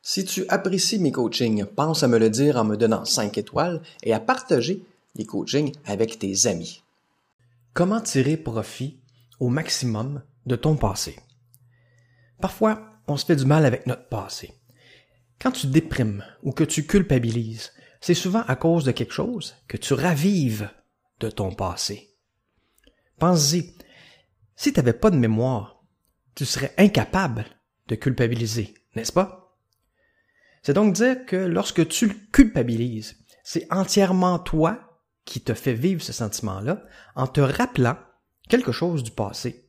Si tu apprécies mes coachings, pense à me le dire en me donnant 5 étoiles et à partager les coachings avec tes amis. Comment tirer profit au maximum de ton passé? Parfois, on se fait du mal avec notre passé. Quand tu déprimes ou que tu culpabilises, c'est souvent à cause de quelque chose que tu ravives de ton passé. Pense-y, si tu n'avais pas de mémoire, tu serais incapable de culpabiliser, n'est-ce pas? C'est donc dire que lorsque tu culpabilises, c'est entièrement toi qui te fait vivre ce sentiment-là en te rappelant quelque chose du passé.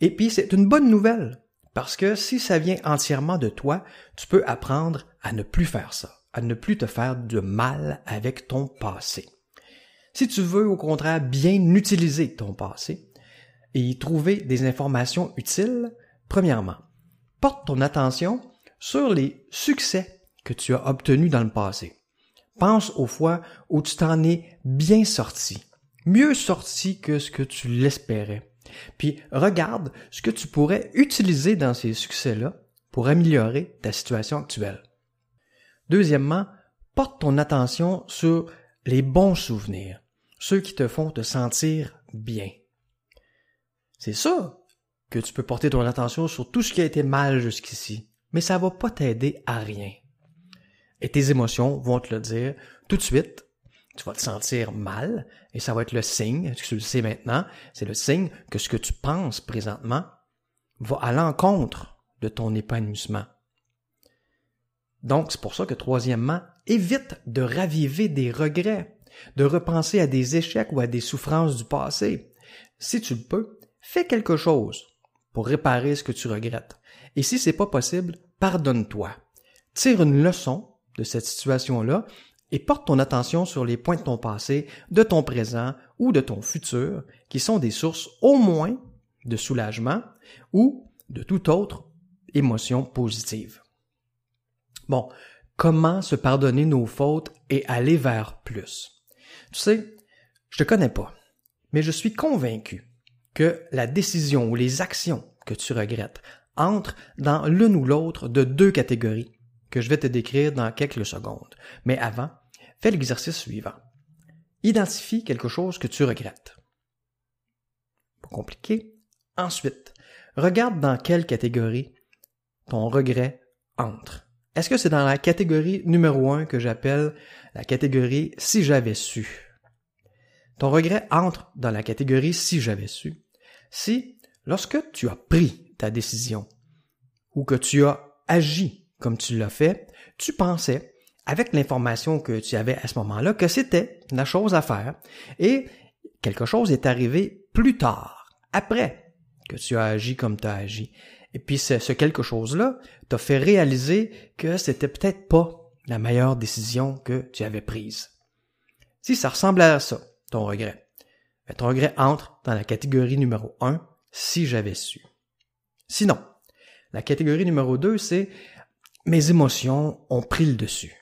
Et puis c'est une bonne nouvelle, parce que si ça vient entièrement de toi, tu peux apprendre à ne plus faire ça, à ne plus te faire de mal avec ton passé. Si tu veux au contraire bien utiliser ton passé, et y trouver des informations utiles, premièrement, porte ton attention sur les succès que tu as obtenus dans le passé. Pense aux fois où tu t'en es bien sorti, mieux sorti que ce que tu l'espérais. Puis regarde ce que tu pourrais utiliser dans ces succès-là pour améliorer ta situation actuelle. Deuxièmement, porte ton attention sur les bons souvenirs, ceux qui te font te sentir bien. C'est ça que tu peux porter ton attention sur tout ce qui a été mal jusqu'ici, mais ça va pas t'aider à rien. Et tes émotions vont te le dire tout de suite. Tu vas te sentir mal et ça va être le signe, tu le sais maintenant, c'est le signe que ce que tu penses présentement va à l'encontre de ton épanouissement. Donc, c'est pour ça que troisièmement, évite de raviver des regrets, de repenser à des échecs ou à des souffrances du passé. Si tu le peux, fais quelque chose pour réparer ce que tu regrettes. Et si c'est pas possible, pardonne-toi. Tire une leçon de cette situation-là et porte ton attention sur les points de ton passé, de ton présent ou de ton futur qui sont des sources au moins de soulagement ou de toute autre émotion positive. Bon, comment se pardonner nos fautes et aller vers plus? Tu sais, je te connais pas, mais je suis convaincu que la décision ou les actions que tu regrettes entrent dans l'une ou l'autre de deux catégories que je vais te décrire dans quelques secondes. Mais avant, fais l'exercice suivant. Identifie quelque chose que tu regrettes. Pas compliqué. Ensuite, regarde dans quelle catégorie ton regret entre. Est-ce que c'est dans la catégorie numéro un que j'appelle la catégorie si j'avais su? Ton regret entre dans la catégorie si j'avais su. Si, lorsque tu as pris ta décision ou que tu as agi comme tu l'as fait, tu pensais, avec l'information que tu avais à ce moment-là, que c'était la chose à faire et quelque chose est arrivé plus tard, après que tu as agi comme tu as agi. Et puis ce, quelque chose-là t'a fait réaliser que c'était peut-être pas la meilleure décision que tu avais prise. Si ça ressemble à ça, ton regret. Mais ton regret entre dans la catégorie numéro 1, si j'avais su. Sinon, la catégorie numéro 2, c'est mes émotions ont pris le dessus.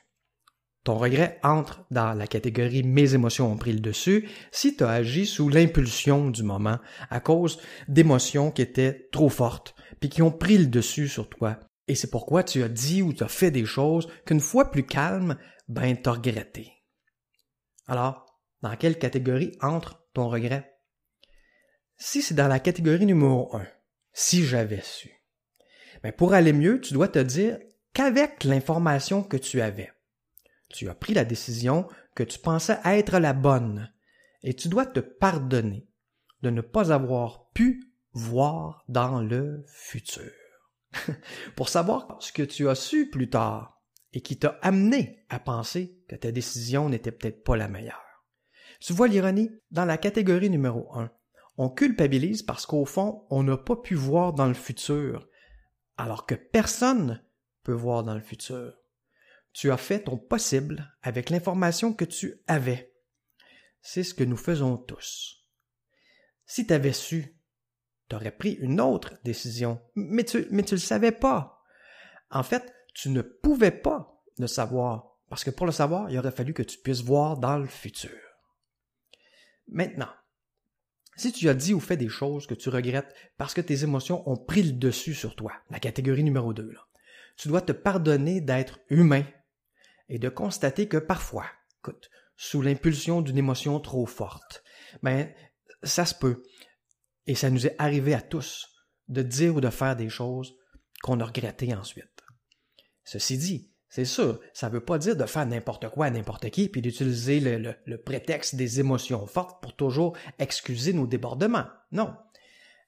Ton regret entre dans la catégorie mes émotions ont pris le dessus si tu as agi sous l'impulsion du moment à cause d'émotions qui étaient trop fortes puis qui ont pris le dessus sur toi. Et c'est pourquoi tu as dit ou tu as fait des choses qu'une fois plus calme, ben t'as regretté. Alors, dans quelle catégorie entre ton regret? Si c'est dans la catégorie numéro 1, si j'avais su, mais pour aller mieux, tu dois te dire qu'avec l'information que tu avais, tu as pris la décision que tu pensais être la bonne et tu dois te pardonner de ne pas avoir pu voir dans le futur. pour savoir ce que tu as su plus tard et qui t'a amené à penser que ta décision n'était peut-être pas la meilleure. Tu vois l'ironie? Dans la catégorie numéro 1, on culpabilise parce qu'au fond, on n'a pas pu voir dans le futur, alors que personne peut voir dans le futur. Tu as fait ton possible avec l'information que tu avais. C'est ce que nous faisons tous. Si tu avais su, tu aurais pris une autre décision, mais tu ne le savais pas. En fait, tu ne pouvais pas le savoir, parce que pour le savoir, il aurait fallu que tu puisses voir dans le futur. Maintenant, si tu as dit ou fait des choses que tu regrettes parce que tes émotions ont pris le dessus sur toi, la catégorie numéro 2, là, tu dois te pardonner d'être humain et de constater que parfois, écoute, sous l'impulsion d'une émotion trop forte, ben, ça se peut. Et ça nous est arrivé à tous de dire ou de faire des choses qu'on a regrettées ensuite. Ceci dit, c'est sûr, ça ne veut pas dire de faire n'importe quoi à n'importe qui, puis d'utiliser le, le, prétexte des émotions fortes pour toujours excuser nos débordements. Non.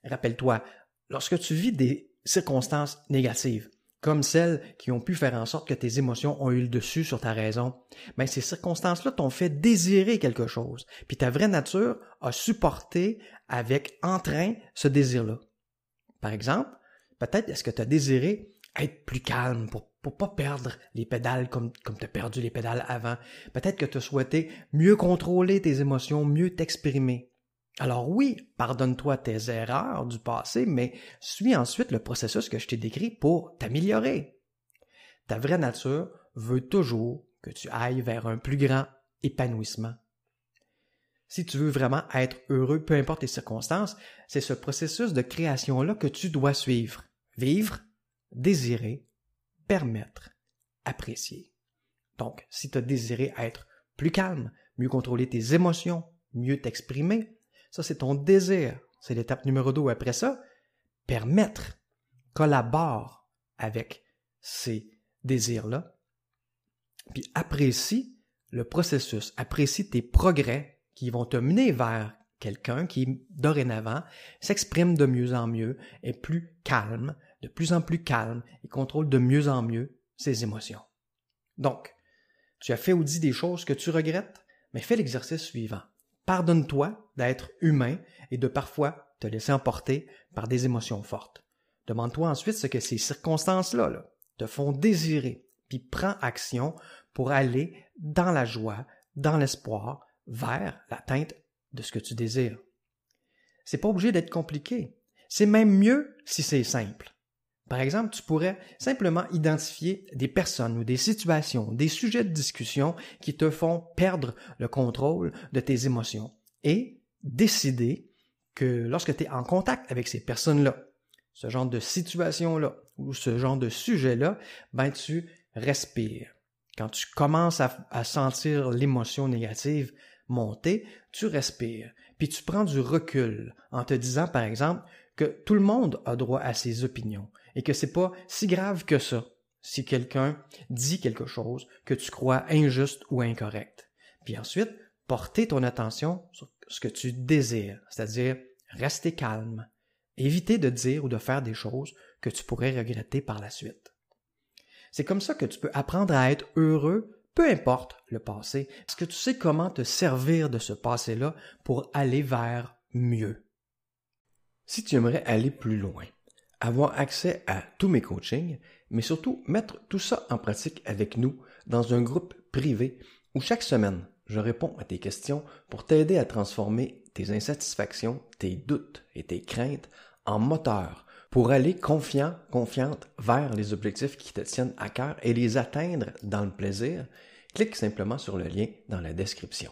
Rappelle-toi, lorsque tu vis des circonstances négatives, comme celles qui ont pu faire en sorte que tes émotions ont eu le dessus sur ta raison, mais ben, ces circonstances-là t'ont fait désirer quelque chose, puis ta vraie nature a supporté avec entrain ce désir-là. Par exemple, peut-être est-ce que tu as désiré être plus calme pour pour pas perdre les pédales comme, comme tu as perdu les pédales avant. Peut-être que tu as souhaité mieux contrôler tes émotions, mieux t'exprimer. Alors oui, pardonne-toi tes erreurs du passé, mais suis ensuite le processus que je t'ai décrit pour t'améliorer. Ta vraie nature veut toujours que tu ailles vers un plus grand épanouissement. Si tu veux vraiment être heureux, peu importe les circonstances, c'est ce processus de création-là que tu dois suivre. Vivre, désirer, permettre, apprécier. Donc, si tu as désiré être plus calme, mieux contrôler tes émotions, mieux t'exprimer, ça c'est ton désir. C'est l'étape numéro 2. Après ça, permettre, collabore avec ces désirs-là, puis apprécie le processus, apprécie tes progrès qui vont te mener vers quelqu'un qui, dorénavant, s'exprime de mieux en mieux, est plus calme, de plus en plus calme et contrôle de mieux en mieux ses émotions. Donc, tu as fait ou dit des choses que tu regrettes, mais fais l'exercice suivant. Pardonne-toi d'être humain et de parfois te laisser emporter par des émotions fortes. Demande-toi ensuite ce que ces circonstances-là te font désirer, puis prends action pour aller dans la joie, dans l'espoir, vers l'atteinte de ce que tu désires. C'est pas obligé d'être compliqué. C'est même mieux si c'est simple. Par exemple, tu pourrais simplement identifier des personnes ou des situations, des sujets de discussion qui te font perdre le contrôle de tes émotions et décider que lorsque tu es en contact avec ces personnes-là, ce genre de situation-là ou ce genre de sujet-là, ben tu respires. Quand tu commences à, à sentir l'émotion négative monter, tu respires, puis tu prends du recul en te disant, par exemple, que tout le monde a droit à ses opinions et que c'est pas si grave que ça si quelqu'un dit quelque chose que tu crois injuste ou incorrect. Puis ensuite, porter ton attention sur ce que tu désires, c'est-à-dire rester calme, éviter de dire ou de faire des choses que tu pourrais regretter par la suite. C'est comme ça que tu peux apprendre à être heureux, peu importe le passé, parce que tu sais comment te servir de ce passé-là pour aller vers mieux? Si tu aimerais aller plus loin, avoir accès à tous mes coachings, mais surtout mettre tout ça en pratique avec nous dans un groupe privé où chaque semaine, je réponds à tes questions pour t'aider à transformer tes insatisfactions, tes doutes et tes craintes en moteur pour aller confiant, confiante vers les objectifs qui te tiennent à cœur et les atteindre dans le plaisir, clique simplement sur le lien dans la description.